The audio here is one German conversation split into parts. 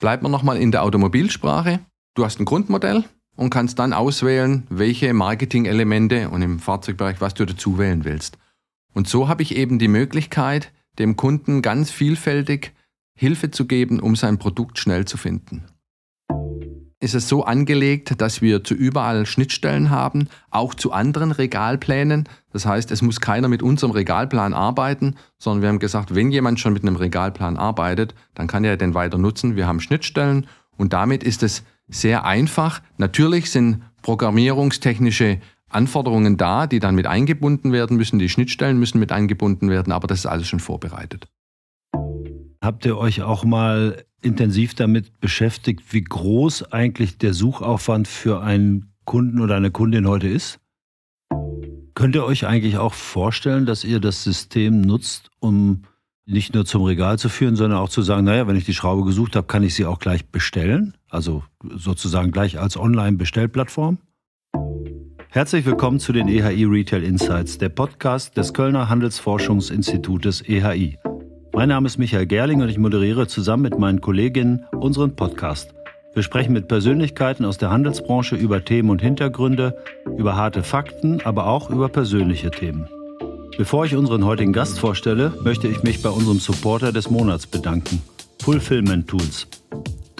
Bleibt man nochmal in der Automobilsprache. Du hast ein Grundmodell und kannst dann auswählen, welche Marketing-Elemente und im Fahrzeugbereich, was du dazu wählen willst. Und so habe ich eben die Möglichkeit, dem Kunden ganz vielfältig Hilfe zu geben, um sein Produkt schnell zu finden. Ist es so angelegt, dass wir zu überall Schnittstellen haben, auch zu anderen Regalplänen. Das heißt, es muss keiner mit unserem Regalplan arbeiten, sondern wir haben gesagt, wenn jemand schon mit einem Regalplan arbeitet, dann kann er den weiter nutzen. Wir haben Schnittstellen und damit ist es sehr einfach. Natürlich sind programmierungstechnische Anforderungen da, die dann mit eingebunden werden müssen. Die Schnittstellen müssen mit eingebunden werden, aber das ist alles schon vorbereitet. Habt ihr euch auch mal intensiv damit beschäftigt, wie groß eigentlich der Suchaufwand für einen Kunden oder eine Kundin heute ist? Könnt ihr euch eigentlich auch vorstellen, dass ihr das System nutzt, um nicht nur zum Regal zu führen, sondern auch zu sagen, naja, wenn ich die Schraube gesucht habe, kann ich sie auch gleich bestellen? Also sozusagen gleich als Online-Bestellplattform? Herzlich willkommen zu den EHI Retail Insights, der Podcast des Kölner Handelsforschungsinstitutes EHI. Mein Name ist Michael Gerling und ich moderiere zusammen mit meinen Kolleginnen unseren Podcast. Wir sprechen mit Persönlichkeiten aus der Handelsbranche über Themen und Hintergründe, über harte Fakten, aber auch über persönliche Themen. Bevor ich unseren heutigen Gast vorstelle, möchte ich mich bei unserem Supporter des Monats bedanken, Fulfillment Tools.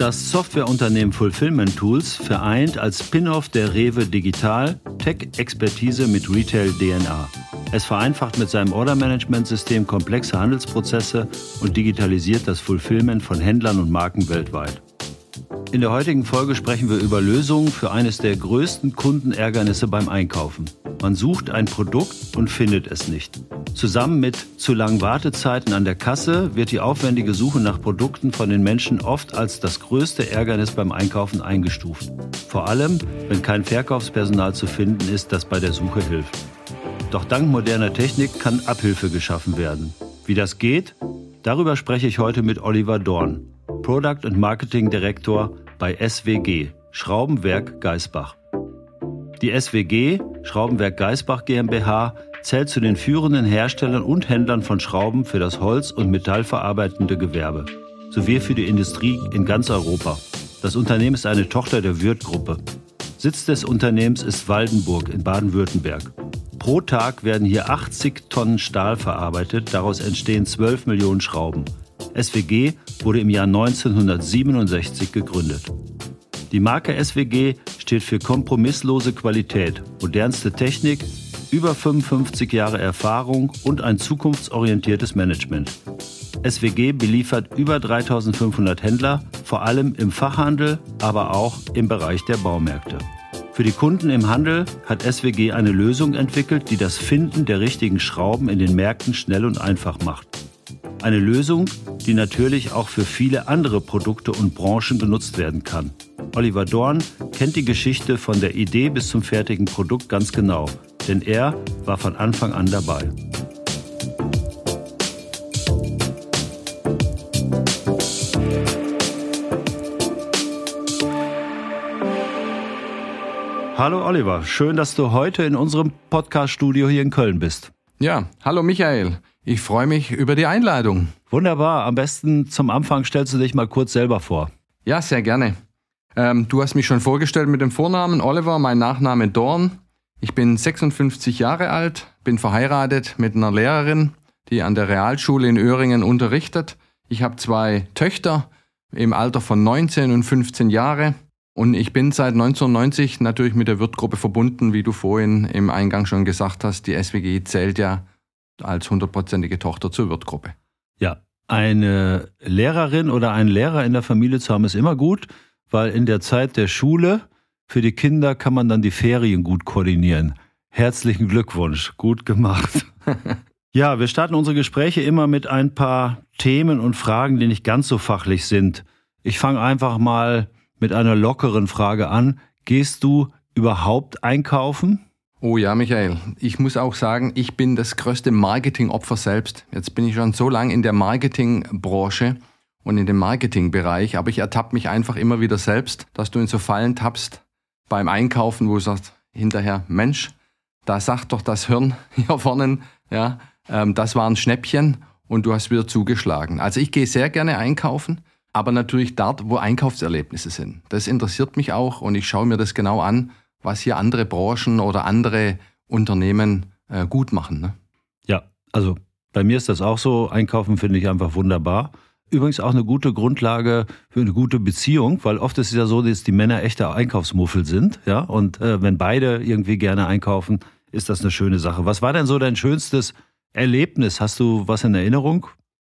Das Softwareunternehmen Fulfillment Tools vereint als Spin-off der Rewe Digital Tech-Expertise mit Retail-DNA. Es vereinfacht mit seinem Order-Management-System komplexe Handelsprozesse und digitalisiert das Fulfillment von Händlern und Marken weltweit. In der heutigen Folge sprechen wir über Lösungen für eines der größten Kundenärgernisse beim Einkaufen. Man sucht ein Produkt und findet es nicht. Zusammen mit zu langen Wartezeiten an der Kasse wird die aufwendige Suche nach Produkten von den Menschen oft als das größte Ärgernis beim Einkaufen eingestuft. Vor allem, wenn kein Verkaufspersonal zu finden ist, das bei der Suche hilft. Doch dank moderner Technik kann Abhilfe geschaffen werden. Wie das geht? Darüber spreche ich heute mit Oliver Dorn, Product und Marketing Director bei SWG, Schraubenwerk Geisbach. Die SWG, Schraubenwerk Geisbach GmbH, zählt zu den führenden Herstellern und Händlern von Schrauben für das Holz- und metallverarbeitende Gewerbe sowie für die Industrie in ganz Europa. Das Unternehmen ist eine Tochter der Würth-Gruppe. Sitz des Unternehmens ist Waldenburg in Baden-Württemberg. Pro Tag werden hier 80 Tonnen Stahl verarbeitet, daraus entstehen 12 Millionen Schrauben. SWG wurde im Jahr 1967 gegründet. Die Marke SWG steht für kompromisslose Qualität, modernste Technik, über 55 Jahre Erfahrung und ein zukunftsorientiertes Management. SWG beliefert über 3500 Händler, vor allem im Fachhandel, aber auch im Bereich der Baumärkte. Für die Kunden im Handel hat SWG eine Lösung entwickelt, die das Finden der richtigen Schrauben in den Märkten schnell und einfach macht. Eine Lösung, die natürlich auch für viele andere Produkte und Branchen genutzt werden kann. Oliver Dorn kennt die Geschichte von der Idee bis zum fertigen Produkt ganz genau, denn er war von Anfang an dabei. Hallo Oliver, schön, dass du heute in unserem Podcast-Studio hier in Köln bist. Ja, hallo Michael. Ich freue mich über die Einladung. Wunderbar. Am besten zum Anfang stellst du dich mal kurz selber vor. Ja, sehr gerne. Ähm, du hast mich schon vorgestellt mit dem Vornamen Oliver, mein Nachname Dorn. Ich bin 56 Jahre alt, bin verheiratet mit einer Lehrerin, die an der Realschule in Öhringen unterrichtet. Ich habe zwei Töchter im Alter von 19 und 15 Jahre. Und ich bin seit 1990 natürlich mit der Wirtgruppe verbunden, wie du vorhin im Eingang schon gesagt hast. Die SWG zählt ja als hundertprozentige Tochter zur Wirtgruppe. Ja, eine Lehrerin oder einen Lehrer in der Familie zu haben, ist immer gut weil in der Zeit der Schule für die Kinder kann man dann die Ferien gut koordinieren. Herzlichen Glückwunsch, gut gemacht. ja, wir starten unsere Gespräche immer mit ein paar Themen und Fragen, die nicht ganz so fachlich sind. Ich fange einfach mal mit einer lockeren Frage an. Gehst du überhaupt einkaufen? Oh ja, Michael. Ich muss auch sagen, ich bin das größte Marketingopfer selbst. Jetzt bin ich schon so lange in der Marketingbranche und in dem Marketingbereich, aber ich ertappe mich einfach immer wieder selbst, dass du in so Fallen tappst beim Einkaufen, wo du sagst hinterher, Mensch, da sagt doch das Hirn hier vorne, ja, ähm, das war ein Schnäppchen und du hast wieder zugeschlagen. Also ich gehe sehr gerne einkaufen. aber natürlich dort, wo Einkaufserlebnisse sind. Das interessiert mich auch und ich schaue mir das genau an, was hier andere Branchen oder andere Unternehmen äh, gut machen. Ne? Ja, also bei mir ist das auch so. Einkaufen finde ich einfach wunderbar. Übrigens auch eine gute Grundlage für eine gute Beziehung, weil oft ist es ja so, dass die Männer echte Einkaufsmuffel sind, ja. Und äh, wenn beide irgendwie gerne einkaufen, ist das eine schöne Sache. Was war denn so dein schönstes Erlebnis? Hast du was in Erinnerung?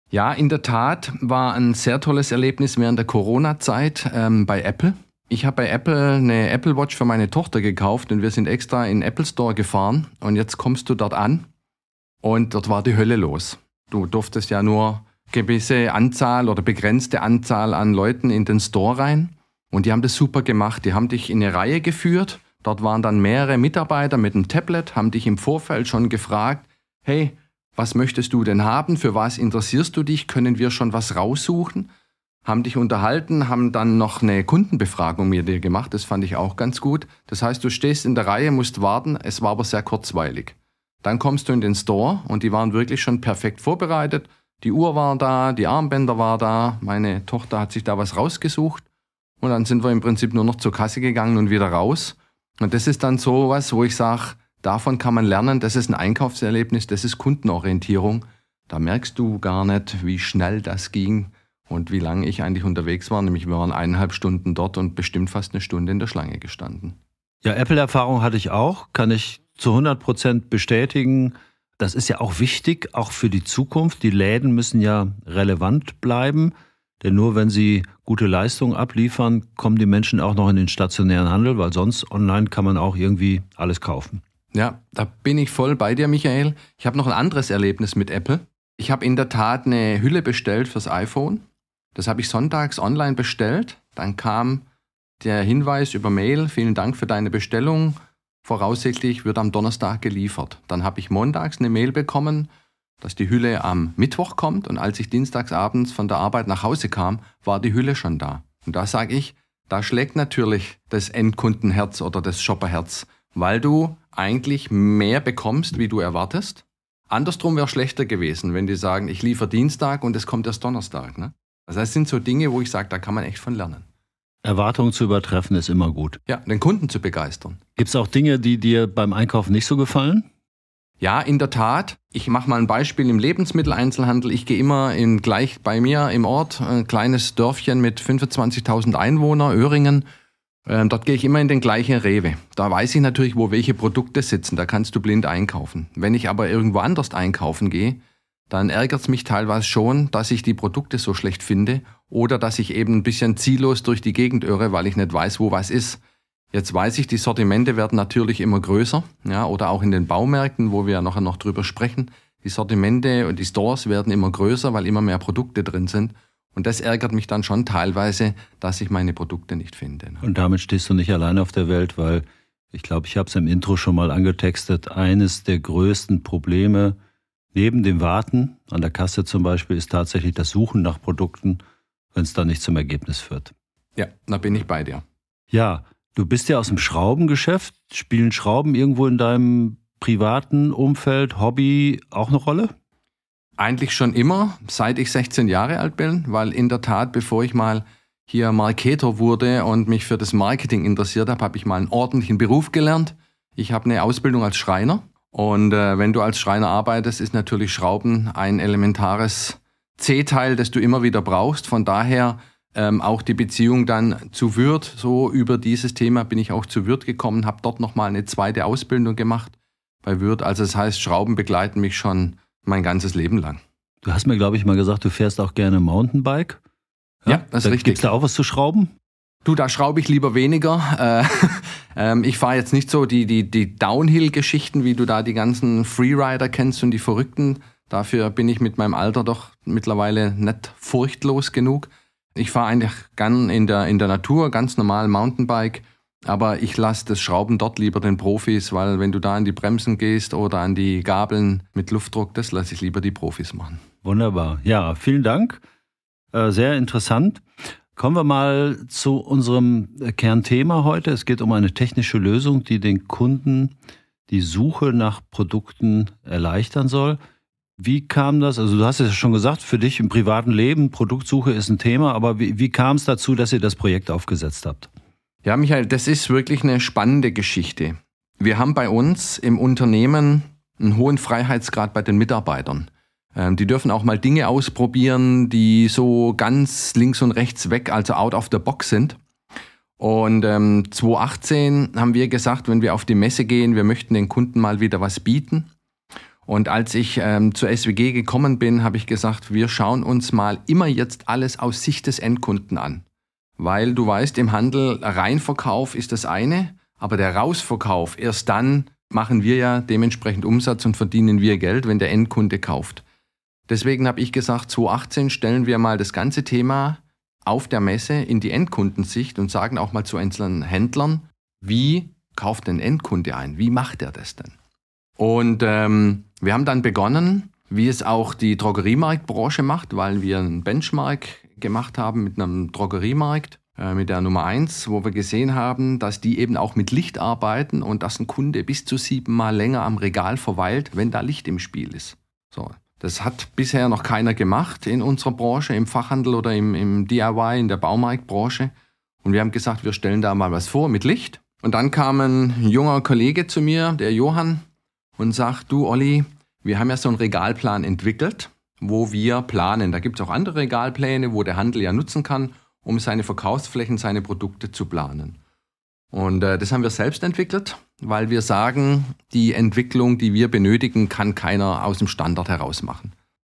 Ja, in der Tat war ein sehr tolles Erlebnis während der Corona-Zeit ähm, bei Apple. Ich habe bei Apple eine Apple Watch für meine Tochter gekauft und wir sind extra in den Apple Store gefahren und jetzt kommst du dort an und dort war die Hölle los. Du durftest ja nur gewisse Anzahl oder begrenzte Anzahl an Leuten in den Store rein und die haben das super gemacht. Die haben dich in eine Reihe geführt. Dort waren dann mehrere Mitarbeiter mit einem Tablet, haben dich im Vorfeld schon gefragt, hey, was möchtest du denn haben? Für was interessierst du dich? Können wir schon was raussuchen? Haben dich unterhalten, haben dann noch eine Kundenbefragung mit dir gemacht. Das fand ich auch ganz gut. Das heißt, du stehst in der Reihe, musst warten. Es war aber sehr kurzweilig. Dann kommst du in den Store und die waren wirklich schon perfekt vorbereitet. Die Uhr war da, die Armbänder war da. Meine Tochter hat sich da was rausgesucht. Und dann sind wir im Prinzip nur noch zur Kasse gegangen und wieder raus. Und das ist dann so was, wo ich sage, Davon kann man lernen, das ist ein Einkaufserlebnis, das ist Kundenorientierung. Da merkst du gar nicht, wie schnell das ging und wie lange ich eigentlich unterwegs war. Nämlich wir waren eineinhalb Stunden dort und bestimmt fast eine Stunde in der Schlange gestanden. Ja, Apple-Erfahrung hatte ich auch, kann ich zu 100 Prozent bestätigen. Das ist ja auch wichtig, auch für die Zukunft. Die Läden müssen ja relevant bleiben. Denn nur wenn sie gute Leistungen abliefern, kommen die Menschen auch noch in den stationären Handel, weil sonst online kann man auch irgendwie alles kaufen. Ja, da bin ich voll bei dir, Michael. Ich habe noch ein anderes Erlebnis mit Apple. Ich habe in der Tat eine Hülle bestellt fürs iPhone. Das habe ich sonntags online bestellt. Dann kam der Hinweis über Mail, vielen Dank für deine Bestellung. Voraussichtlich wird am Donnerstag geliefert. Dann habe ich montags eine Mail bekommen, dass die Hülle am Mittwoch kommt und als ich dienstags abends von der Arbeit nach Hause kam, war die Hülle schon da. Und da sage ich, da schlägt natürlich das Endkundenherz oder das Shopperherz, weil du eigentlich mehr bekommst, wie du erwartest. Andersrum wäre schlechter gewesen, wenn die sagen, ich liefere Dienstag und es kommt erst Donnerstag. Ne? Also das sind so Dinge, wo ich sage, da kann man echt von lernen. Erwartungen zu übertreffen ist immer gut. Ja, den Kunden zu begeistern. Gibt es auch Dinge, die dir beim Einkaufen nicht so gefallen? Ja, in der Tat. Ich mache mal ein Beispiel im Lebensmitteleinzelhandel. Ich gehe immer in, gleich bei mir im Ort, ein kleines Dörfchen mit 25.000 Einwohnern, Öhringen. Ähm, dort gehe ich immer in den gleichen Rewe. Da weiß ich natürlich, wo welche Produkte sitzen. Da kannst du blind einkaufen. Wenn ich aber irgendwo anders einkaufen gehe, dann ärgert es mich teilweise schon, dass ich die Produkte so schlecht finde oder dass ich eben ein bisschen ziellos durch die Gegend irre, weil ich nicht weiß, wo was ist. Jetzt weiß ich, die Sortimente werden natürlich immer größer, ja, oder auch in den Baumärkten, wo wir ja nachher noch drüber sprechen. Die Sortimente und die Stores werden immer größer, weil immer mehr Produkte drin sind. Und das ärgert mich dann schon teilweise, dass ich meine Produkte nicht finde. Ne? Und damit stehst du nicht alleine auf der Welt, weil ich glaube, ich habe es im Intro schon mal angetextet. Eines der größten Probleme neben dem Warten an der Kasse zum Beispiel ist tatsächlich das Suchen nach Produkten, wenn es dann nicht zum Ergebnis führt. Ja, da bin ich bei dir. Ja, du bist ja aus dem Schraubengeschäft. Spielen Schrauben irgendwo in deinem privaten Umfeld, Hobby auch eine Rolle? Eigentlich schon immer, seit ich 16 Jahre alt bin, weil in der Tat, bevor ich mal hier Marketer wurde und mich für das Marketing interessiert habe, habe ich mal einen ordentlichen Beruf gelernt. Ich habe eine Ausbildung als Schreiner und äh, wenn du als Schreiner arbeitest, ist natürlich Schrauben ein elementares C-Teil, das du immer wieder brauchst. Von daher ähm, auch die Beziehung dann zu Würth, so über dieses Thema bin ich auch zu Würth gekommen, habe dort nochmal eine zweite Ausbildung gemacht bei Würth. Also das heißt, Schrauben begleiten mich schon mein ganzes Leben lang. Du hast mir, glaube ich, mal gesagt, du fährst auch gerne Mountainbike. Ja, ja das ist richtig. Gibt es da auch was zu schrauben? Du, da schraube ich lieber weniger. Äh, ähm, ich fahre jetzt nicht so die, die, die Downhill-Geschichten, wie du da die ganzen Freerider kennst und die Verrückten. Dafür bin ich mit meinem Alter doch mittlerweile nicht furchtlos genug. Ich fahre eigentlich gern in der, in der Natur, ganz normal Mountainbike. Aber ich lasse das Schrauben dort lieber den Profis, weil wenn du da an die Bremsen gehst oder an die Gabeln mit Luftdruck, das lasse ich lieber die Profis machen. Wunderbar. Ja, vielen Dank. Äh, sehr interessant. Kommen wir mal zu unserem Kernthema heute. Es geht um eine technische Lösung, die den Kunden die Suche nach Produkten erleichtern soll. Wie kam das? Also du hast es ja schon gesagt, für dich im privaten Leben, Produktsuche ist ein Thema, aber wie, wie kam es dazu, dass ihr das Projekt aufgesetzt habt? Ja, Michael, das ist wirklich eine spannende Geschichte. Wir haben bei uns im Unternehmen einen hohen Freiheitsgrad bei den Mitarbeitern. Ähm, die dürfen auch mal Dinge ausprobieren, die so ganz links und rechts weg, also out of the box sind. Und ähm, 2018 haben wir gesagt, wenn wir auf die Messe gehen, wir möchten den Kunden mal wieder was bieten. Und als ich ähm, zur SWG gekommen bin, habe ich gesagt, wir schauen uns mal immer jetzt alles aus Sicht des Endkunden an. Weil du weißt, im Handel Reinverkauf ist das eine, aber der Rausverkauf, erst dann machen wir ja dementsprechend Umsatz und verdienen wir Geld, wenn der Endkunde kauft. Deswegen habe ich gesagt, 2018 stellen wir mal das ganze Thema auf der Messe in die Endkundensicht und sagen auch mal zu einzelnen Händlern, wie kauft ein Endkunde ein? Wie macht er das denn? Und ähm, wir haben dann begonnen, wie es auch die Drogeriemarktbranche macht, weil wir einen Benchmark gemacht haben mit einem Drogeriemarkt, äh, mit der Nummer 1, wo wir gesehen haben, dass die eben auch mit Licht arbeiten und dass ein Kunde bis zu siebenmal länger am Regal verweilt, wenn da Licht im Spiel ist. So. Das hat bisher noch keiner gemacht in unserer Branche, im Fachhandel oder im, im DIY, in der Baumarktbranche. Und wir haben gesagt, wir stellen da mal was vor mit Licht. Und dann kam ein junger Kollege zu mir, der Johann, und sagt, du Olli, wir haben ja so einen Regalplan entwickelt, wo wir planen. Da gibt es auch andere Regalpläne, wo der Handel ja nutzen kann, um seine Verkaufsflächen, seine Produkte zu planen. Und äh, das haben wir selbst entwickelt, weil wir sagen, die Entwicklung, die wir benötigen, kann keiner aus dem Standard heraus machen.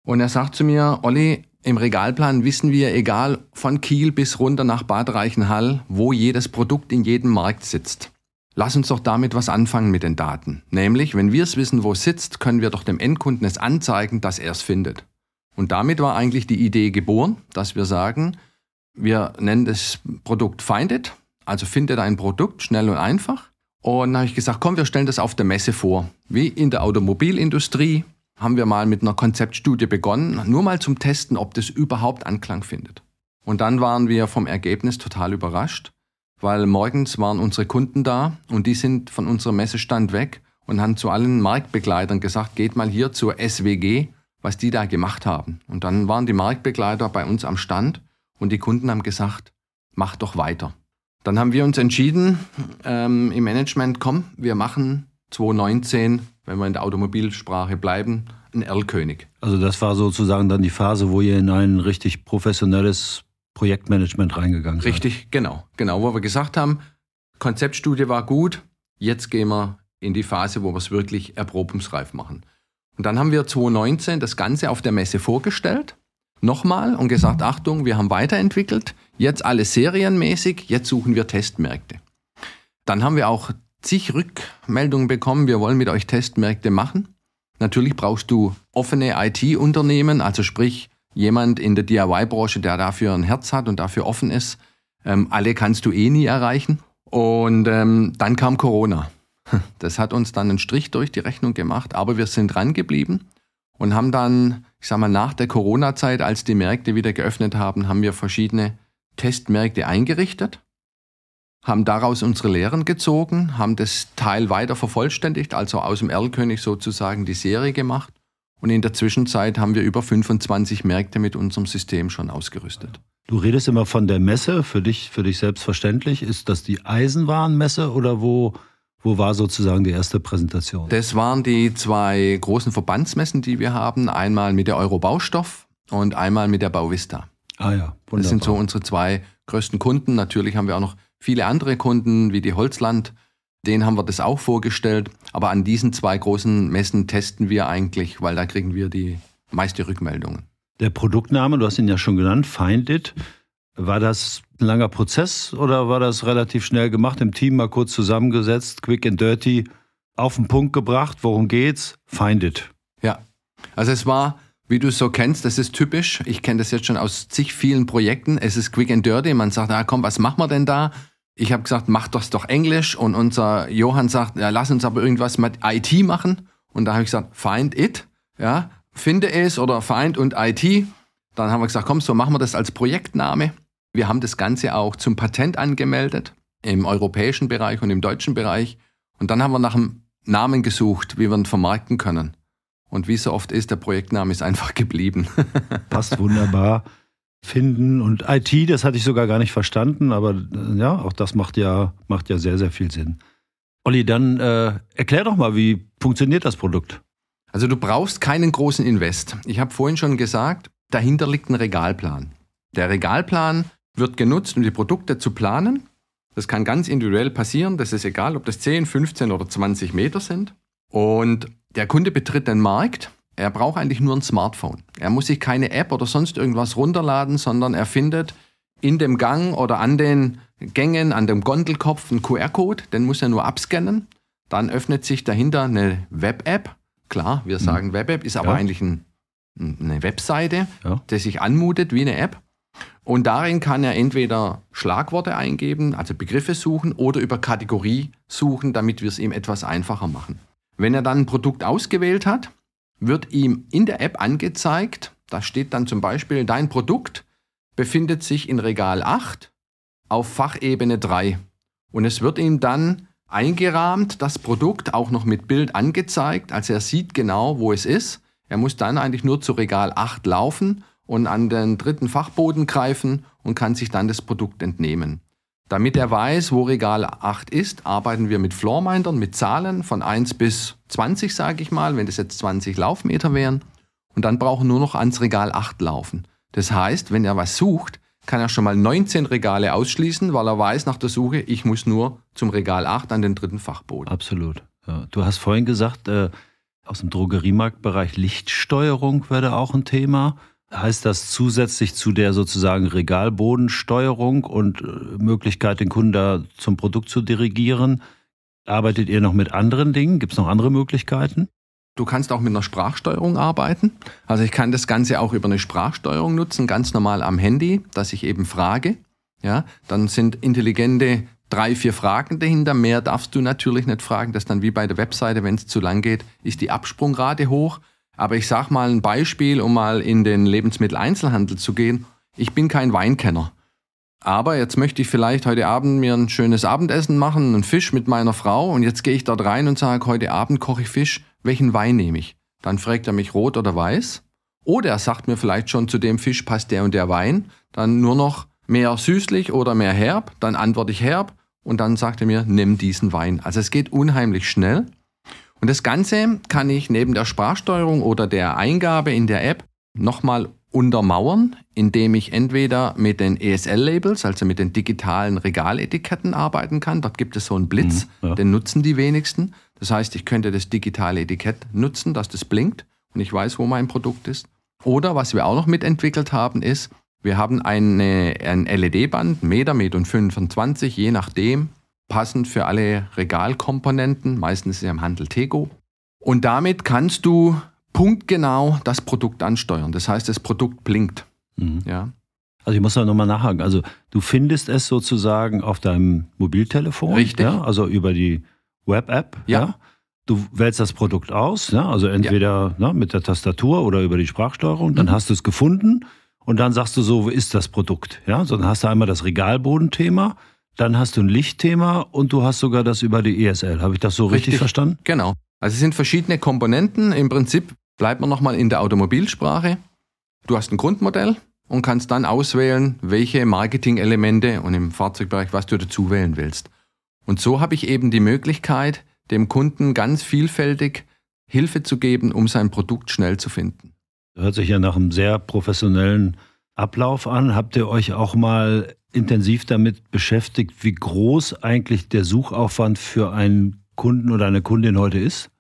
Und er sagt zu mir, Olli, im Regalplan wissen wir, egal von Kiel bis runter nach Bad Reichenhall, wo jedes Produkt in jedem Markt sitzt. Lass uns doch damit was anfangen mit den Daten. Nämlich, wenn wir es wissen, wo es sitzt, können wir doch dem Endkunden es anzeigen, dass er es findet. Und damit war eigentlich die Idee geboren, dass wir sagen, wir nennen das Produkt Find It, also findet ein Produkt schnell und einfach. Und dann habe ich gesagt, komm, wir stellen das auf der Messe vor. Wie in der Automobilindustrie haben wir mal mit einer Konzeptstudie begonnen, nur mal zum Testen, ob das überhaupt Anklang findet. Und dann waren wir vom Ergebnis total überrascht weil morgens waren unsere Kunden da und die sind von unserem Messestand weg und haben zu allen Marktbegleitern gesagt, geht mal hier zur SWG, was die da gemacht haben. Und dann waren die Marktbegleiter bei uns am Stand und die Kunden haben gesagt, mach doch weiter. Dann haben wir uns entschieden ähm, im Management, komm, wir machen 2019, wenn wir in der Automobilsprache bleiben, ein Erlkönig. Also das war sozusagen dann die Phase, wo ihr in ein richtig professionelles Projektmanagement reingegangen seid. Richtig, genau. Genau, wo wir gesagt haben, Konzeptstudie war gut, jetzt gehen wir in die Phase, wo wir es wirklich erprobungsreif machen. Und dann haben wir 2019 das Ganze auf der Messe vorgestellt, nochmal und gesagt, Achtung, wir haben weiterentwickelt, jetzt alles serienmäßig, jetzt suchen wir Testmärkte. Dann haben wir auch zig Rückmeldungen bekommen, wir wollen mit euch Testmärkte machen. Natürlich brauchst du offene IT-Unternehmen, also sprich jemand in der DIY-Branche, der dafür ein Herz hat und dafür offen ist. Ähm, alle kannst du eh nie erreichen. Und ähm, dann kam Corona. Das hat uns dann einen Strich durch die Rechnung gemacht, aber wir sind dran geblieben und haben dann, ich sag mal, nach der Corona-Zeit, als die Märkte wieder geöffnet haben, haben wir verschiedene Testmärkte eingerichtet, haben daraus unsere Lehren gezogen, haben das Teil weiter vervollständigt, also aus dem Erlkönig sozusagen die Serie gemacht und in der Zwischenzeit haben wir über 25 Märkte mit unserem System schon ausgerüstet. Du redest immer von der Messe, für dich, für dich selbstverständlich. Ist das die Eisenwarenmesse oder wo, wo war sozusagen die erste Präsentation? Das waren die zwei großen Verbandsmessen, die wir haben. Einmal mit der Eurobaustoff und einmal mit der Bauvista. Ah ja, wunderbar. Das sind so unsere zwei größten Kunden. Natürlich haben wir auch noch viele andere Kunden wie die Holzland den haben wir das auch vorgestellt. Aber an diesen zwei großen Messen testen wir eigentlich, weil da kriegen wir die meiste Rückmeldungen. Der Produktname, du hast ihn ja schon genannt, Find It. War das ein langer Prozess oder war das relativ schnell gemacht, im Team mal kurz zusammengesetzt, quick and dirty, auf den Punkt gebracht, worum geht's? Find It. Ja, also es war, wie du es so kennst, das ist typisch. Ich kenne das jetzt schon aus zig vielen Projekten. Es ist quick and dirty. Man sagt, ah komm, was machen wir denn da? Ich habe gesagt, mach das doch Englisch. Und unser Johann sagt, ja, lass uns aber irgendwas mit IT machen. Und da habe ich gesagt, find it, ja, finde es oder find und IT. Dann haben wir gesagt, komm, so machen wir das als Projektname. Wir haben das Ganze auch zum Patent angemeldet, im europäischen Bereich und im deutschen Bereich. Und dann haben wir nach einem Namen gesucht, wie wir ihn vermarkten können. Und wie so oft ist, der Projektname ist einfach geblieben. Passt wunderbar. Finden und IT, das hatte ich sogar gar nicht verstanden, aber äh, ja, auch das macht ja, macht ja sehr, sehr viel Sinn. Olli, dann äh, erklär doch mal, wie funktioniert das Produkt? Also du brauchst keinen großen Invest. Ich habe vorhin schon gesagt, dahinter liegt ein Regalplan. Der Regalplan wird genutzt, um die Produkte zu planen. Das kann ganz individuell passieren. Das ist egal, ob das 10, 15 oder 20 Meter sind. Und der Kunde betritt den Markt. Er braucht eigentlich nur ein Smartphone. Er muss sich keine App oder sonst irgendwas runterladen, sondern er findet in dem Gang oder an den Gängen, an dem Gondelkopf einen QR-Code. Den muss er nur abscannen. Dann öffnet sich dahinter eine Web-App. Klar, wir mhm. sagen Web-App, ist aber ja. eigentlich ein, eine Webseite, ja. die sich anmutet wie eine App. Und darin kann er entweder Schlagworte eingeben, also Begriffe suchen, oder über Kategorie suchen, damit wir es ihm etwas einfacher machen. Wenn er dann ein Produkt ausgewählt hat, wird ihm in der App angezeigt, da steht dann zum Beispiel, dein Produkt befindet sich in Regal 8 auf Fachebene 3. Und es wird ihm dann eingerahmt, das Produkt auch noch mit Bild angezeigt, also er sieht genau, wo es ist. Er muss dann eigentlich nur zu Regal 8 laufen und an den dritten Fachboden greifen und kann sich dann das Produkt entnehmen. Damit er weiß, wo Regal 8 ist, arbeiten wir mit Floormindern, mit Zahlen von 1 bis 20, sage ich mal, wenn das jetzt 20 Laufmeter wären. Und dann brauchen nur noch ans Regal 8 laufen. Das heißt, wenn er was sucht, kann er schon mal 19 Regale ausschließen, weil er weiß nach der Suche, ich muss nur zum Regal 8 an den dritten Fachboden. Absolut. Ja. Du hast vorhin gesagt, äh, aus dem Drogeriemarktbereich Lichtsteuerung wäre auch ein Thema. Heißt das zusätzlich zu der sozusagen Regalbodensteuerung und äh, Möglichkeit, den Kunden da zum Produkt zu dirigieren, arbeitet ihr noch mit anderen Dingen? Gibt es noch andere Möglichkeiten? Du kannst auch mit einer Sprachsteuerung arbeiten. Also ich kann das Ganze auch über eine Sprachsteuerung nutzen, ganz normal am Handy, dass ich eben frage. Ja, dann sind intelligente drei, vier Fragen dahinter. Mehr darfst du natürlich nicht fragen. Das ist dann wie bei der Webseite, wenn es zu lang geht, ist die Absprungrate hoch. Aber ich sage mal ein Beispiel, um mal in den Lebensmitteleinzelhandel zu gehen. Ich bin kein Weinkenner. Aber jetzt möchte ich vielleicht heute Abend mir ein schönes Abendessen machen, einen Fisch mit meiner Frau. Und jetzt gehe ich dort rein und sage, heute Abend koche ich Fisch. Welchen Wein nehme ich? Dann fragt er mich rot oder weiß. Oder er sagt mir vielleicht schon, zu dem Fisch passt der und der Wein. Dann nur noch mehr süßlich oder mehr herb. Dann antworte ich herb. Und dann sagt er mir, nimm diesen Wein. Also es geht unheimlich schnell. Und das Ganze kann ich neben der Sprachsteuerung oder der Eingabe in der App nochmal untermauern, indem ich entweder mit den ESL-Labels, also mit den digitalen Regaletiketten arbeiten kann. Dort gibt es so einen Blitz, mhm, ja. den nutzen die wenigsten. Das heißt, ich könnte das digitale Etikett nutzen, dass das blinkt und ich weiß, wo mein Produkt ist. Oder was wir auch noch mitentwickelt haben, ist, wir haben eine, ein LED-Band, Meter, Meter und 25, je nachdem, passend für alle Regalkomponenten. Meistens im Handel Tego. Und damit kannst du punktgenau das Produkt ansteuern. Das heißt, das Produkt blinkt. Mhm. Ja. Also ich muss da nochmal nachhaken. Also du findest es sozusagen auf deinem Mobiltelefon. Richtig. Ja? Also über die Web-App. Ja. ja. Du wählst das Produkt aus, ja? also entweder ja. ne, mit der Tastatur oder über die Sprachsteuerung. Dann mhm. hast du es gefunden und dann sagst du so, wo ist das Produkt? Ja, so dann hast du einmal das Regalbodenthema, dann hast du ein Lichtthema und du hast sogar das über die ESL. Habe ich das so richtig, richtig verstanden? Genau. Also es sind verschiedene Komponenten. Im Prinzip bleibt man nochmal in der Automobilsprache. Du hast ein Grundmodell und kannst dann auswählen, welche Marketing-Elemente und im Fahrzeugbereich, was du dazu wählen willst. Und so habe ich eben die Möglichkeit, dem Kunden ganz vielfältig Hilfe zu geben, um sein Produkt schnell zu finden. Hört sich ja nach einem sehr professionellen Ablauf an. Habt ihr euch auch mal intensiv damit beschäftigt, wie groß eigentlich der Suchaufwand für einen Kunden oder eine Kundin heute ist?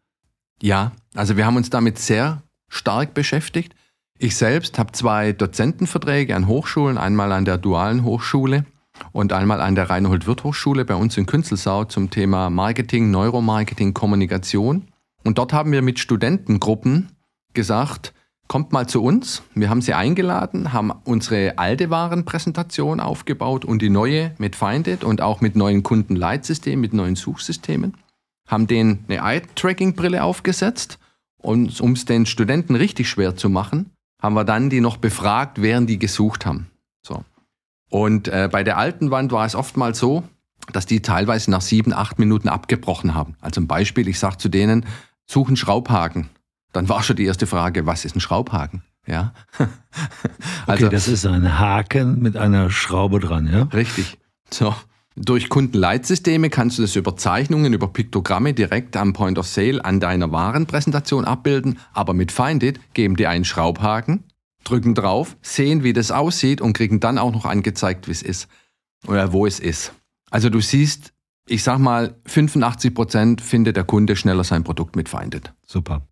Ja, also wir haben uns damit sehr stark beschäftigt. Ich selbst habe zwei Dozentenverträge an Hochschulen, einmal an der Dualen Hochschule und einmal an der Reinhold Wirth Hochschule bei uns in Künzelsau zum Thema Marketing, Neuromarketing, Kommunikation. Und dort haben wir mit Studentengruppen gesagt, kommt mal zu uns. Wir haben sie eingeladen, haben unsere alte Warenpräsentation aufgebaut und die neue mit Finded und auch mit neuen Kundenleitsystemen, mit neuen Suchsystemen, haben denen eine Eye-Tracking-Brille aufgesetzt und um es den Studenten richtig schwer zu machen, haben wir dann die noch befragt, während die gesucht haben. So. Und äh, bei der alten Wand war es oftmals so, dass die teilweise nach sieben, acht Minuten abgebrochen haben. Also ein Beispiel, ich sage zu denen, suchen Schraubhaken. Dann war schon die erste Frage, was ist ein Schraubhaken? Ja. also, okay, das ist ein Haken mit einer Schraube dran, ja? Richtig. So. Durch Kundenleitsysteme kannst du das über Zeichnungen, über Piktogramme direkt am Point of Sale an deiner Warenpräsentation abbilden, aber mit Findit geben die einen Schraubhaken, drücken drauf, sehen, wie das aussieht und kriegen dann auch noch angezeigt, wie es ist oder wo es ist. Also du siehst, ich sag mal, 85 Prozent findet der Kunde schneller sein Produkt mit Findit. Super.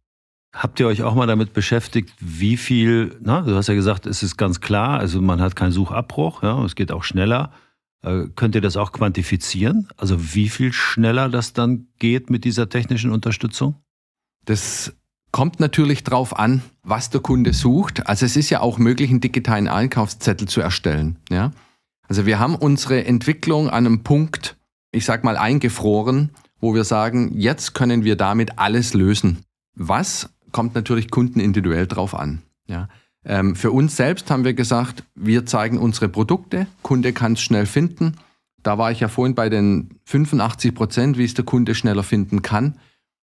Habt ihr euch auch mal damit beschäftigt, wie viel, na, du hast ja gesagt, es ist ganz klar, also man hat keinen Suchabbruch, ja, es geht auch schneller. Äh, könnt ihr das auch quantifizieren? Also wie viel schneller das dann geht mit dieser technischen Unterstützung? Das kommt natürlich drauf an, was der Kunde sucht. Also es ist ja auch möglich, einen digitalen Einkaufszettel zu erstellen. Ja? Also wir haben unsere Entwicklung an einem Punkt, ich sag mal, eingefroren, wo wir sagen, jetzt können wir damit alles lösen. Was kommt natürlich Kunden individuell drauf an. Ja? Ähm, für uns selbst haben wir gesagt, wir zeigen unsere Produkte, Kunde kann es schnell finden. Da war ich ja vorhin bei den 85 Prozent, wie es der Kunde schneller finden kann.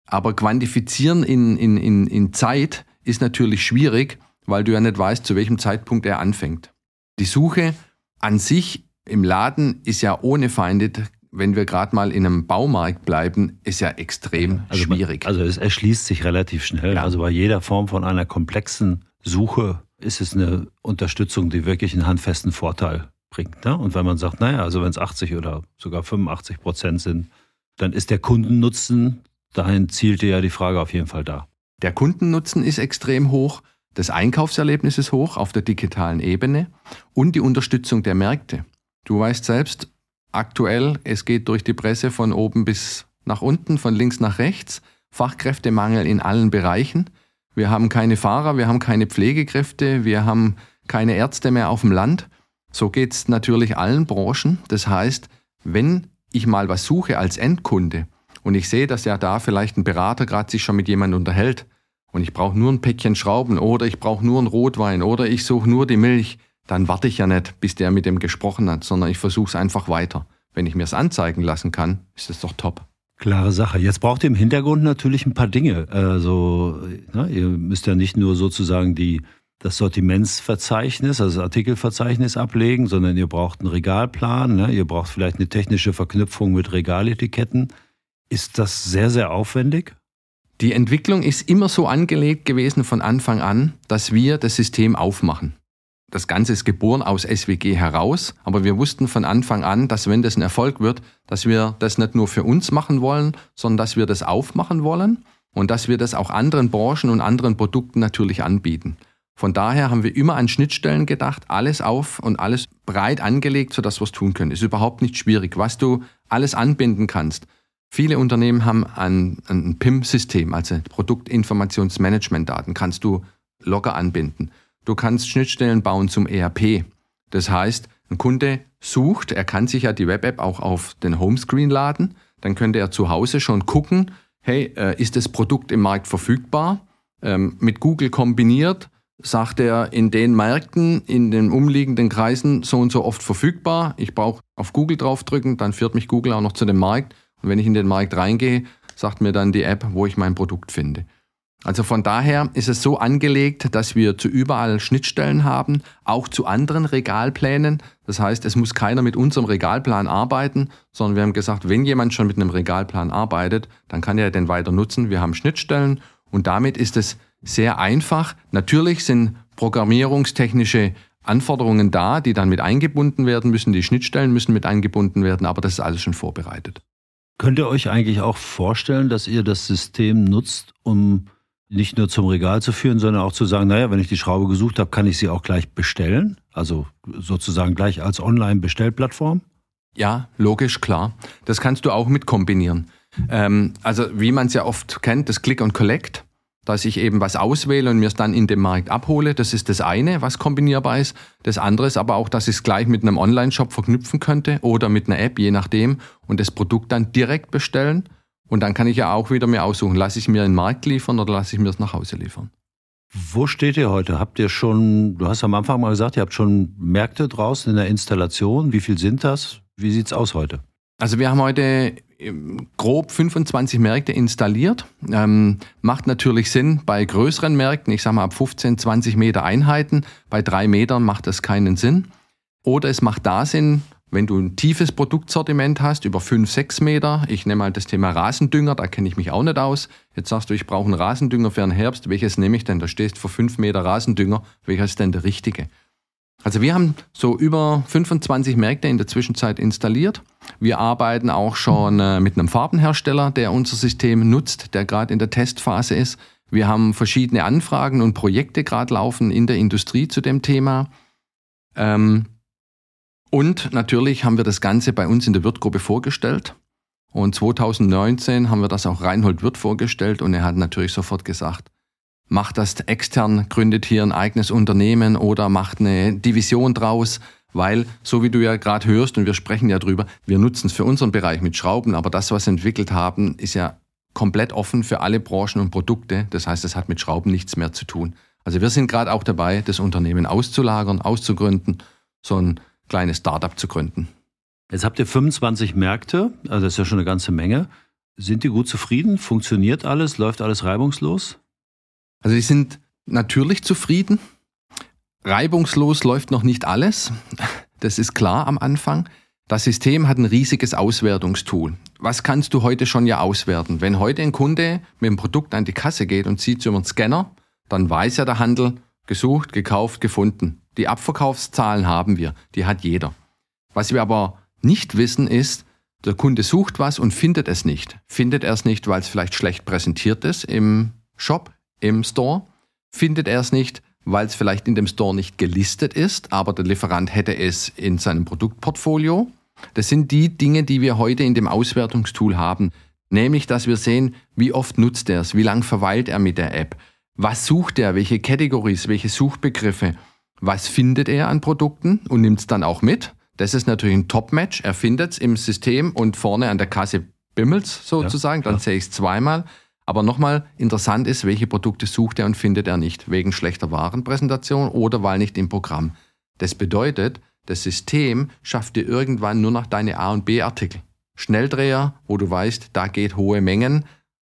Aber quantifizieren in, in, in, in Zeit ist natürlich schwierig, weil du ja nicht weißt, zu welchem Zeitpunkt er anfängt. Die Suche an sich im Laden ist ja ohne Feinde, wenn wir gerade mal in einem Baumarkt bleiben, ist ja extrem also, schwierig. Also es erschließt sich relativ schnell. Ja. Also bei jeder Form von einer komplexen Suche ist es eine Unterstützung, die wirklich einen handfesten Vorteil bringt. Ne? Und wenn man sagt, naja, also wenn es 80 oder sogar 85 Prozent sind, dann ist der Kundennutzen, dahin zielte ja die Frage auf jeden Fall da. Der Kundennutzen ist extrem hoch, das Einkaufserlebnis ist hoch auf der digitalen Ebene und die Unterstützung der Märkte. Du weißt selbst, aktuell, es geht durch die Presse von oben bis nach unten, von links nach rechts, Fachkräftemangel in allen Bereichen. Wir haben keine Fahrer, wir haben keine Pflegekräfte, wir haben keine Ärzte mehr auf dem Land. So geht es natürlich allen Branchen. Das heißt, wenn ich mal was suche als Endkunde und ich sehe, dass ja da vielleicht ein Berater gerade sich schon mit jemandem unterhält und ich brauche nur ein Päckchen Schrauben oder ich brauche nur einen Rotwein oder ich suche nur die Milch, dann warte ich ja nicht, bis der mit dem gesprochen hat, sondern ich versuche es einfach weiter. Wenn ich mir es anzeigen lassen kann, ist es doch top. Klare Sache. Jetzt braucht ihr im Hintergrund natürlich ein paar Dinge. Also, na, ihr müsst ja nicht nur sozusagen die, das Sortimentsverzeichnis, also das Artikelverzeichnis ablegen, sondern ihr braucht einen Regalplan, ne? ihr braucht vielleicht eine technische Verknüpfung mit Regaletiketten. Ist das sehr, sehr aufwendig? Die Entwicklung ist immer so angelegt gewesen von Anfang an, dass wir das System aufmachen. Das Ganze ist geboren aus SWG heraus, aber wir wussten von Anfang an, dass wenn das ein Erfolg wird, dass wir das nicht nur für uns machen wollen, sondern dass wir das aufmachen wollen und dass wir das auch anderen Branchen und anderen Produkten natürlich anbieten. Von daher haben wir immer an Schnittstellen gedacht, alles auf und alles breit angelegt, sodass wir es tun können. Ist überhaupt nicht schwierig, was du alles anbinden kannst. Viele Unternehmen haben ein, ein PIM-System, also Produktinformationsmanagement-Daten, kannst du locker anbinden. Du kannst Schnittstellen bauen zum ERP. Das heißt, ein Kunde sucht, er kann sich ja die Web-App auch auf den Homescreen laden, dann könnte er zu Hause schon gucken, hey, äh, ist das Produkt im Markt verfügbar? Ähm, mit Google kombiniert sagt er in den Märkten, in den umliegenden Kreisen so und so oft verfügbar. Ich brauche auf Google draufdrücken, dann führt mich Google auch noch zu dem Markt. Und wenn ich in den Markt reingehe, sagt mir dann die App, wo ich mein Produkt finde. Also von daher ist es so angelegt, dass wir zu überall Schnittstellen haben, auch zu anderen Regalplänen. Das heißt, es muss keiner mit unserem Regalplan arbeiten, sondern wir haben gesagt, wenn jemand schon mit einem Regalplan arbeitet, dann kann er den weiter nutzen. Wir haben Schnittstellen und damit ist es sehr einfach. Natürlich sind programmierungstechnische Anforderungen da, die dann mit eingebunden werden müssen. Die Schnittstellen müssen mit eingebunden werden, aber das ist alles schon vorbereitet. Könnt ihr euch eigentlich auch vorstellen, dass ihr das System nutzt, um nicht nur zum Regal zu führen, sondern auch zu sagen, naja, wenn ich die Schraube gesucht habe, kann ich sie auch gleich bestellen. Also sozusagen gleich als Online-Bestellplattform. Ja, logisch, klar. Das kannst du auch mit kombinieren. Ähm, also wie man es ja oft kennt, das Click and Collect, dass ich eben was auswähle und mir es dann in dem Markt abhole. Das ist das eine, was kombinierbar ist. Das andere ist aber auch, dass ich es gleich mit einem Online-Shop verknüpfen könnte oder mit einer App, je nachdem, und das Produkt dann direkt bestellen. Und dann kann ich ja auch wieder mir aussuchen, lasse ich mir den Markt liefern oder lasse ich mir es nach Hause liefern. Wo steht ihr heute? Habt ihr schon, du hast am Anfang mal gesagt, ihr habt schon Märkte draußen in der Installation. Wie viel sind das? Wie sieht es aus heute? Also wir haben heute ähm, grob 25 Märkte installiert. Ähm, macht natürlich Sinn bei größeren Märkten, ich sage mal ab 15, 20 Meter Einheiten. Bei drei Metern macht das keinen Sinn. Oder es macht da Sinn, wenn du ein tiefes Produktsortiment hast, über 5, 6 Meter. Ich nehme mal das Thema Rasendünger, da kenne ich mich auch nicht aus. Jetzt sagst du, ich brauche einen Rasendünger für den Herbst. Welches nehme ich denn? Da stehst du vor 5 Meter Rasendünger. Welcher ist denn der richtige? Also wir haben so über 25 Märkte in der Zwischenzeit installiert. Wir arbeiten auch schon äh, mit einem Farbenhersteller, der unser System nutzt, der gerade in der Testphase ist. Wir haben verschiedene Anfragen und Projekte gerade laufen in der Industrie zu dem Thema. Ähm, und natürlich haben wir das Ganze bei uns in der Wirtgruppe vorgestellt. Und 2019 haben wir das auch Reinhold Wirth vorgestellt und er hat natürlich sofort gesagt, macht das extern, gründet hier ein eigenes Unternehmen oder macht eine Division draus, weil, so wie du ja gerade hörst und wir sprechen ja drüber, wir nutzen es für unseren Bereich mit Schrauben, aber das, was wir entwickelt haben, ist ja komplett offen für alle Branchen und Produkte. Das heißt, es hat mit Schrauben nichts mehr zu tun. Also wir sind gerade auch dabei, das Unternehmen auszulagern, auszugründen, so ein kleines Startup zu gründen. Jetzt habt ihr 25 Märkte, also das ist ja schon eine ganze Menge. Sind die gut zufrieden? Funktioniert alles? Läuft alles reibungslos? Also die sind natürlich zufrieden. Reibungslos läuft noch nicht alles. Das ist klar am Anfang. Das System hat ein riesiges Auswertungstool. Was kannst du heute schon ja auswerten? Wenn heute ein Kunde mit dem Produkt an die Kasse geht und sieht über den Scanner, dann weiß ja der Handel, gesucht, gekauft, gefunden. Die Abverkaufszahlen haben wir, die hat jeder. Was wir aber nicht wissen ist, der Kunde sucht was und findet es nicht. Findet er es nicht, weil es vielleicht schlecht präsentiert ist im Shop, im Store, findet er es nicht, weil es vielleicht in dem Store nicht gelistet ist, aber der Lieferant hätte es in seinem Produktportfolio. Das sind die Dinge, die wir heute in dem Auswertungstool haben. Nämlich, dass wir sehen, wie oft nutzt er es, wie lange verweilt er mit der App, was sucht er, welche Categories, welche Suchbegriffe, was findet er an Produkten und nimmt es dann auch mit. Das ist natürlich ein Top-Match. Er findet es im System und vorne an der Kasse bimmelt sozusagen, ja, dann sehe ich es zweimal. Aber nochmal interessant ist, welche Produkte sucht er und findet er nicht, wegen schlechter Warenpräsentation oder weil nicht im Programm. Das bedeutet, das System schafft dir irgendwann nur noch deine A- und B-Artikel. Schnelldreher, wo du weißt, da geht hohe Mengen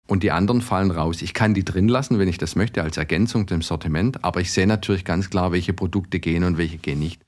und die anderen fallen raus. Ich kann die drin lassen, wenn ich das möchte, als Ergänzung zum Sortiment, aber ich sehe natürlich ganz klar, welche Produkte gehen und welche gehen nicht.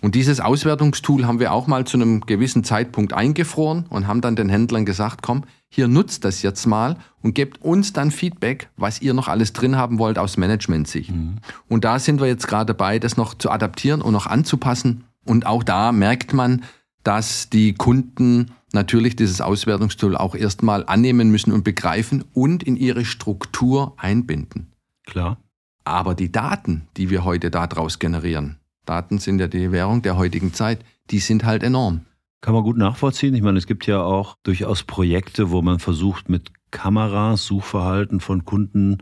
Und dieses Auswertungstool haben wir auch mal zu einem gewissen Zeitpunkt eingefroren und haben dann den Händlern gesagt, komm, hier nutzt das jetzt mal und gebt uns dann Feedback, was ihr noch alles drin haben wollt aus Management-Sicht. Mhm. Und da sind wir jetzt gerade dabei, das noch zu adaptieren und noch anzupassen. Und auch da merkt man, dass die Kunden natürlich dieses Auswertungstool auch erstmal annehmen müssen und begreifen und in ihre Struktur einbinden. Klar. Aber die Daten, die wir heute daraus generieren, Daten sind ja die Währung der heutigen Zeit, die sind halt enorm. Kann man gut nachvollziehen. Ich meine, es gibt ja auch durchaus Projekte, wo man versucht, mit Kameras Suchverhalten von Kunden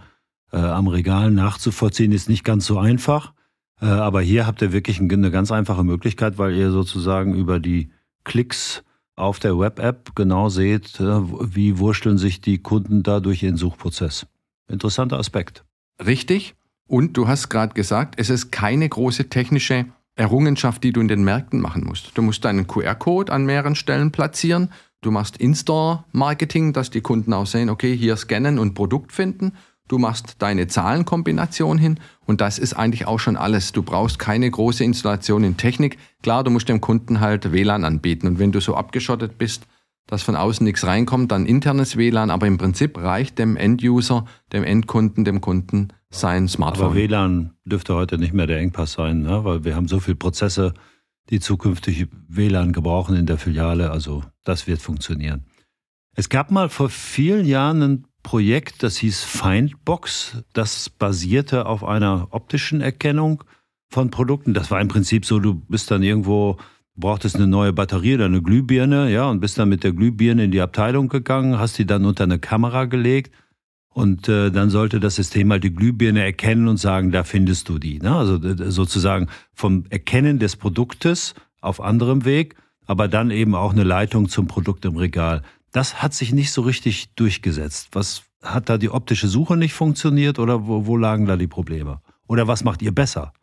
äh, am Regal nachzuvollziehen. Ist nicht ganz so einfach. Äh, aber hier habt ihr wirklich eine ganz einfache Möglichkeit, weil ihr sozusagen über die Klicks auf der Web-App genau seht, äh, wie wurschteln sich die Kunden da durch ihren Suchprozess. Interessanter Aspekt. Richtig. Und du hast gerade gesagt, es ist keine große technische Errungenschaft, die du in den Märkten machen musst. Du musst deinen QR-Code an mehreren Stellen platzieren. Du machst In-Store-Marketing, dass die Kunden auch sehen, okay, hier scannen und Produkt finden. Du machst deine Zahlenkombination hin und das ist eigentlich auch schon alles. Du brauchst keine große Installation in Technik. Klar, du musst dem Kunden halt WLAN anbieten und wenn du so abgeschottet bist, dass von außen nichts reinkommt, dann internes WLAN, aber im Prinzip reicht dem End-User, dem Endkunden, dem Kunden sein Smartphone. Aber WLAN dürfte heute nicht mehr der Engpass sein, ne? weil wir haben so viele Prozesse, die zukünftig WLAN gebrauchen in der Filiale. Also das wird funktionieren. Es gab mal vor vielen Jahren ein Projekt, das hieß Findbox. Das basierte auf einer optischen Erkennung von Produkten. Das war im Prinzip so, du bist dann irgendwo, brauchtest eine neue Batterie oder eine Glühbirne, ja, und bist dann mit der Glühbirne in die Abteilung gegangen, hast die dann unter eine Kamera gelegt und äh, dann sollte das System halt die Glühbirne erkennen und sagen, da findest du die. Ne? Also sozusagen vom Erkennen des Produktes auf anderem Weg, aber dann eben auch eine Leitung zum Produkt im Regal. Das hat sich nicht so richtig durchgesetzt. Was hat da die optische Suche nicht funktioniert oder wo, wo lagen da die Probleme? Oder was macht ihr besser?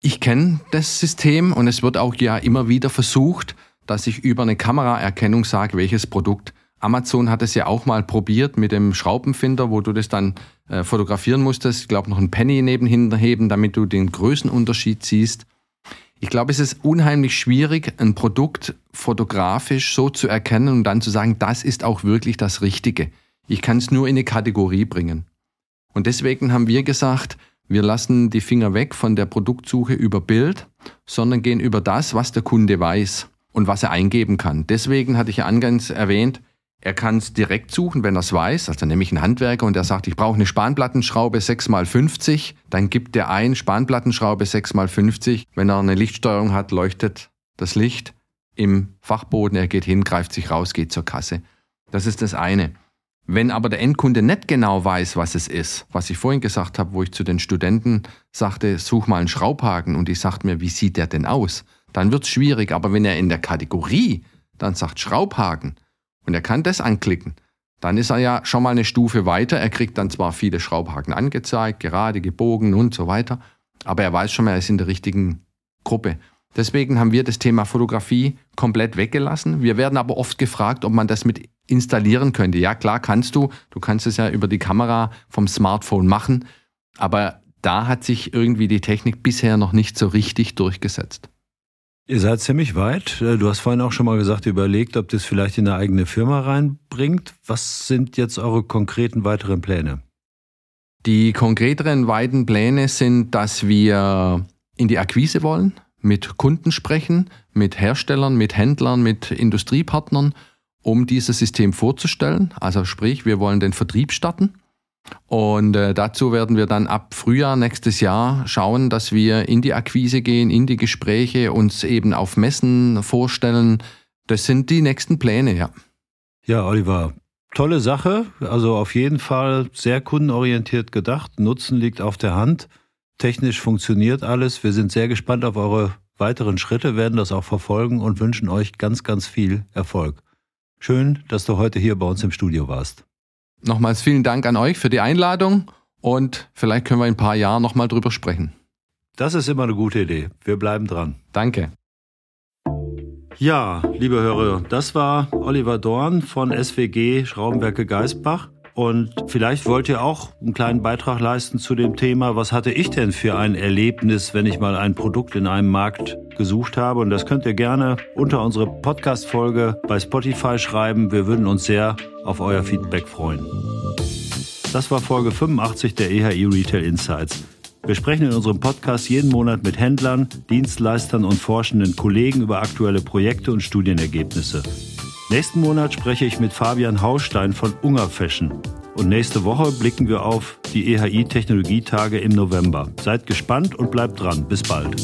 Ich kenne das System und es wird auch ja immer wieder versucht, dass ich über eine Kameraerkennung sage, welches Produkt. Amazon hat es ja auch mal probiert mit dem Schraubenfinder, wo du das dann äh, fotografieren musstest. Ich glaube, noch ein Penny nebenhin heben, damit du den Größenunterschied siehst. Ich glaube, es ist unheimlich schwierig, ein Produkt fotografisch so zu erkennen und dann zu sagen, das ist auch wirklich das Richtige. Ich kann es nur in eine Kategorie bringen. Und deswegen haben wir gesagt, wir lassen die Finger weg von der Produktsuche über Bild, sondern gehen über das, was der Kunde weiß und was er eingeben kann. Deswegen hatte ich ja angangs erwähnt, er kann es direkt suchen, wenn er es weiß. Also nehme ich einen Handwerker und der sagt, ich brauche eine Spanplattenschraube 6x50. Dann gibt er ein Spanplattenschraube 6x50. Wenn er eine Lichtsteuerung hat, leuchtet das Licht im Fachboden. Er geht hin, greift sich raus, geht zur Kasse. Das ist das eine. Wenn aber der Endkunde nicht genau weiß, was es ist, was ich vorhin gesagt habe, wo ich zu den Studenten sagte, such mal einen Schraubhaken und die sagt mir, wie sieht der denn aus? Dann wird es schwierig. Aber wenn er in der Kategorie dann sagt Schraubhaken, und er kann das anklicken, dann ist er ja schon mal eine Stufe weiter. Er kriegt dann zwar viele Schraubhaken angezeigt, gerade, gebogen und so weiter, aber er weiß schon mal, er ist in der richtigen Gruppe. Deswegen haben wir das Thema Fotografie komplett weggelassen. Wir werden aber oft gefragt, ob man das mit installieren könnte. Ja, klar kannst du. Du kannst es ja über die Kamera vom Smartphone machen. Aber da hat sich irgendwie die Technik bisher noch nicht so richtig durchgesetzt. Ihr seid ziemlich weit. Äh, du hast vorhin auch schon mal gesagt, überlegt, ob das vielleicht in eine eigene Firma reinbringt. Was sind jetzt eure konkreten weiteren Pläne? Die konkreteren weiten Pläne sind, dass wir in die Akquise wollen, mit Kunden sprechen, mit Herstellern, mit Händlern, mit Industriepartnern, um dieses System vorzustellen. Also sprich, wir wollen den Vertrieb starten und äh, dazu werden wir dann ab Frühjahr nächstes Jahr schauen, dass wir in die Akquise gehen, in die Gespräche, uns eben auf Messen vorstellen. Das sind die nächsten Pläne, ja. Ja, Oliver, tolle Sache. Also auf jeden Fall sehr kundenorientiert gedacht. Nutzen liegt auf der Hand. Technisch funktioniert alles. Wir sind sehr gespannt auf eure weiteren Schritte, werden das auch verfolgen und wünschen euch ganz, ganz viel Erfolg. Schön, dass du heute hier bei uns im Studio warst. Nochmals vielen Dank an euch für die Einladung und vielleicht können wir in ein paar Jahren nochmal drüber sprechen. Das ist immer eine gute Idee. Wir bleiben dran. Danke. Ja, liebe Hörer, das war Oliver Dorn von SWG Schraubenwerke Geisbach. Und vielleicht wollt ihr auch einen kleinen Beitrag leisten zu dem Thema, was hatte ich denn für ein Erlebnis, wenn ich mal ein Produkt in einem Markt gesucht habe. Und das könnt ihr gerne unter unsere Podcast-Folge bei Spotify schreiben. Wir würden uns sehr auf euer Feedback freuen. Das war Folge 85 der EHI Retail Insights. Wir sprechen in unserem Podcast jeden Monat mit Händlern, Dienstleistern und forschenden Kollegen über aktuelle Projekte und Studienergebnisse. Nächsten Monat spreche ich mit Fabian Haustein von Unger Fashion. Und nächste Woche blicken wir auf die EHI Technologietage im November. Seid gespannt und bleibt dran. Bis bald.